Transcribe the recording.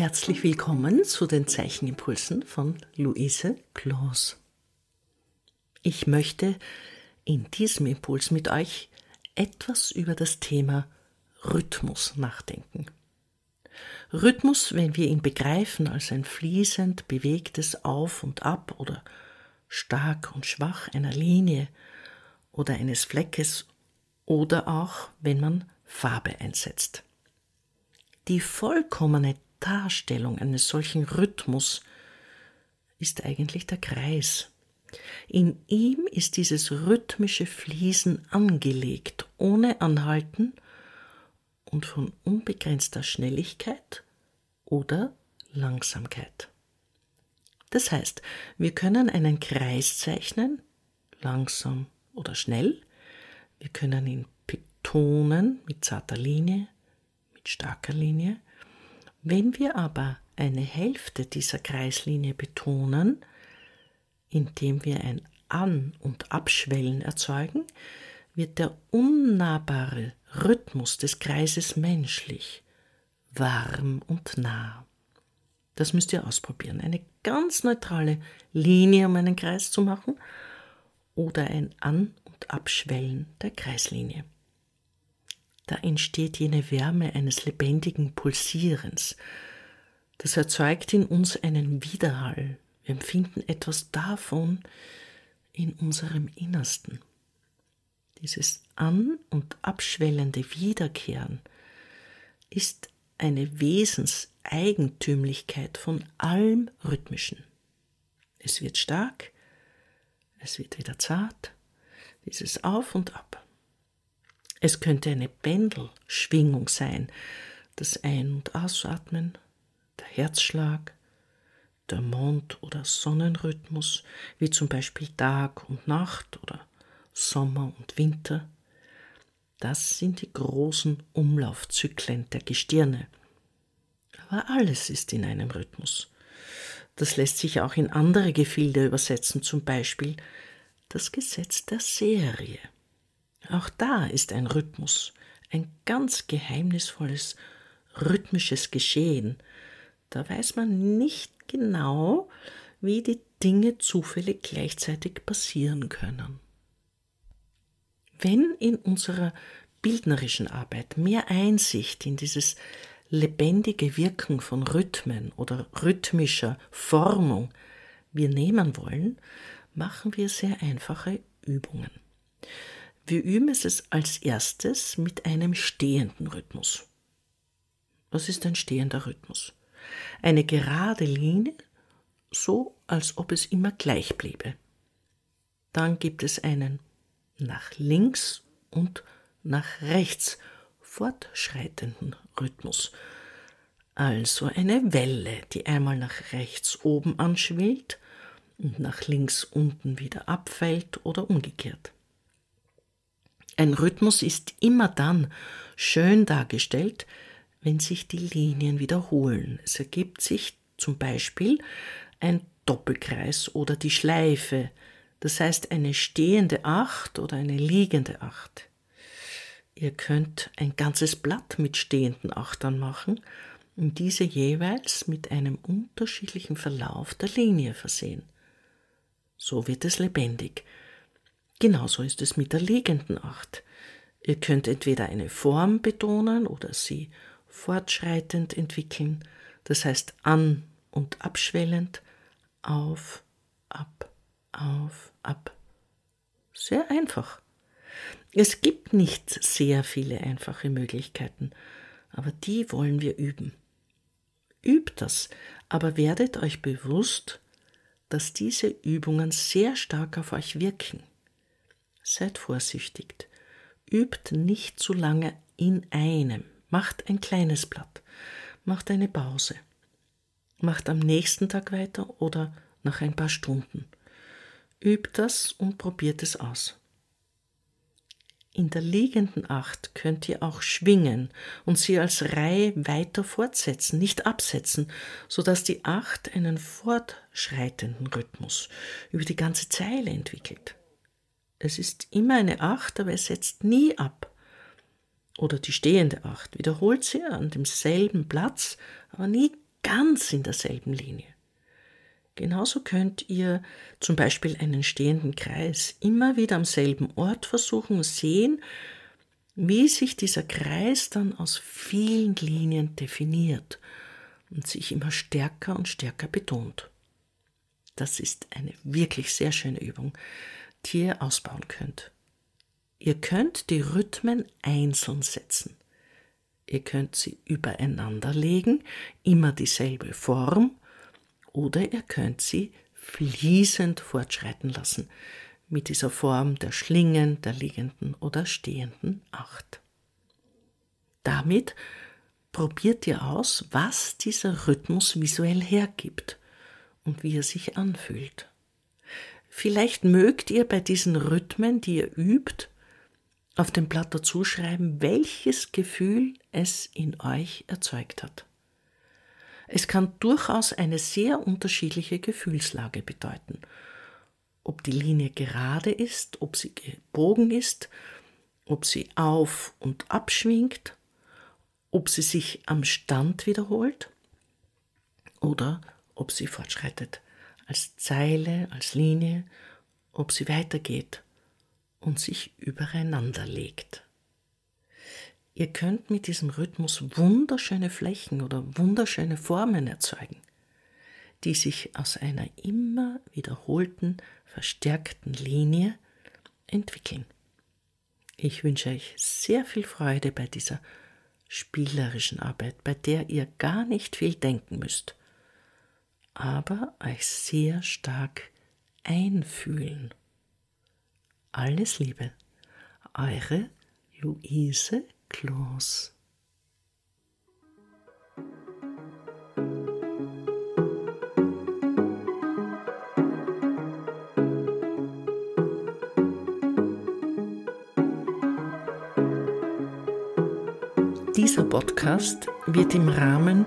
Herzlich willkommen zu den Zeichenimpulsen von Luise Kloos. Ich möchte in diesem Impuls mit euch etwas über das Thema Rhythmus nachdenken. Rhythmus, wenn wir ihn begreifen als ein fließend bewegtes Auf und Ab oder stark und schwach einer Linie oder eines Fleckes oder auch wenn man Farbe einsetzt. Die vollkommene Darstellung eines solchen Rhythmus ist eigentlich der Kreis. In ihm ist dieses rhythmische Fließen angelegt, ohne Anhalten und von unbegrenzter Schnelligkeit oder Langsamkeit. Das heißt, wir können einen Kreis zeichnen, langsam oder schnell, wir können ihn betonen mit zarter Linie, mit starker Linie, wenn wir aber eine Hälfte dieser Kreislinie betonen, indem wir ein An- und Abschwellen erzeugen, wird der unnahbare Rhythmus des Kreises menschlich, warm und nah. Das müsst ihr ausprobieren. Eine ganz neutrale Linie, um einen Kreis zu machen, oder ein An- und Abschwellen der Kreislinie da entsteht jene Wärme eines lebendigen Pulsierens. Das erzeugt in uns einen Widerhall. Wir empfinden etwas davon in unserem Innersten. Dieses an- und abschwellende Wiederkehren ist eine Wesenseigentümlichkeit von allem Rhythmischen. Es wird stark, es wird wieder zart, dieses Auf und Ab. Es könnte eine Pendelschwingung sein, das Ein- und Ausatmen, der Herzschlag, der Mond- oder Sonnenrhythmus, wie zum Beispiel Tag und Nacht oder Sommer und Winter. Das sind die großen Umlaufzyklen der Gestirne. Aber alles ist in einem Rhythmus. Das lässt sich auch in andere Gefilde übersetzen, zum Beispiel das Gesetz der Serie. Auch da ist ein Rhythmus, ein ganz geheimnisvolles rhythmisches Geschehen. Da weiß man nicht genau, wie die Dinge zufällig gleichzeitig passieren können. Wenn in unserer bildnerischen Arbeit mehr Einsicht in dieses lebendige Wirken von Rhythmen oder rhythmischer Formung wir nehmen wollen, machen wir sehr einfache Übungen. Wir üben es als erstes mit einem stehenden Rhythmus. Was ist ein stehender Rhythmus? Eine gerade Linie, so als ob es immer gleich bliebe. Dann gibt es einen nach links und nach rechts fortschreitenden Rhythmus. Also eine Welle, die einmal nach rechts oben anschwillt und nach links unten wieder abfällt oder umgekehrt. Ein Rhythmus ist immer dann schön dargestellt, wenn sich die Linien wiederholen. Es ergibt sich zum Beispiel ein Doppelkreis oder die Schleife, das heißt eine stehende Acht oder eine liegende Acht. Ihr könnt ein ganzes Blatt mit stehenden Achtern machen und diese jeweils mit einem unterschiedlichen Verlauf der Linie versehen. So wird es lebendig. Genauso ist es mit der liegenden Acht. Ihr könnt entweder eine Form betonen oder sie fortschreitend entwickeln, das heißt an und abschwellend, auf, ab, auf, ab. Sehr einfach. Es gibt nicht sehr viele einfache Möglichkeiten, aber die wollen wir üben. Übt das, aber werdet euch bewusst, dass diese Übungen sehr stark auf euch wirken. Seid vorsichtig. Übt nicht zu lange in einem. Macht ein kleines Blatt. Macht eine Pause. Macht am nächsten Tag weiter oder nach ein paar Stunden. Übt das und probiert es aus. In der liegenden Acht könnt ihr auch schwingen und sie als Reihe weiter fortsetzen, nicht absetzen, so dass die Acht einen fortschreitenden Rhythmus über die ganze Zeile entwickelt. Es ist immer eine Acht, aber es setzt nie ab. Oder die stehende Acht wiederholt sie an demselben Platz, aber nie ganz in derselben Linie. Genauso könnt ihr zum Beispiel einen stehenden Kreis immer wieder am selben Ort versuchen und sehen, wie sich dieser Kreis dann aus vielen Linien definiert und sich immer stärker und stärker betont. Das ist eine wirklich sehr schöne Übung, die ihr ausbauen könnt. Ihr könnt die Rhythmen einzeln setzen. Ihr könnt sie übereinander legen, immer dieselbe Form, oder ihr könnt sie fließend fortschreiten lassen mit dieser Form der Schlingen, der liegenden oder stehenden Acht. Damit probiert ihr aus, was dieser Rhythmus visuell hergibt und wie er sich anfühlt. Vielleicht mögt ihr bei diesen Rhythmen, die ihr übt, auf dem Blatt dazu schreiben, welches Gefühl es in euch erzeugt hat. Es kann durchaus eine sehr unterschiedliche Gefühlslage bedeuten. Ob die Linie gerade ist, ob sie gebogen ist, ob sie auf und abschwingt, ob sie sich am Stand wiederholt oder ob sie fortschreitet als Zeile, als Linie, ob sie weitergeht und sich übereinander legt. Ihr könnt mit diesem Rhythmus wunderschöne Flächen oder wunderschöne Formen erzeugen, die sich aus einer immer wiederholten, verstärkten Linie entwickeln. Ich wünsche euch sehr viel Freude bei dieser spielerischen Arbeit, bei der ihr gar nicht viel denken müsst, aber euch sehr stark einfühlen. Alles Liebe, eure Luise Kloß. Dieser Podcast wird im Rahmen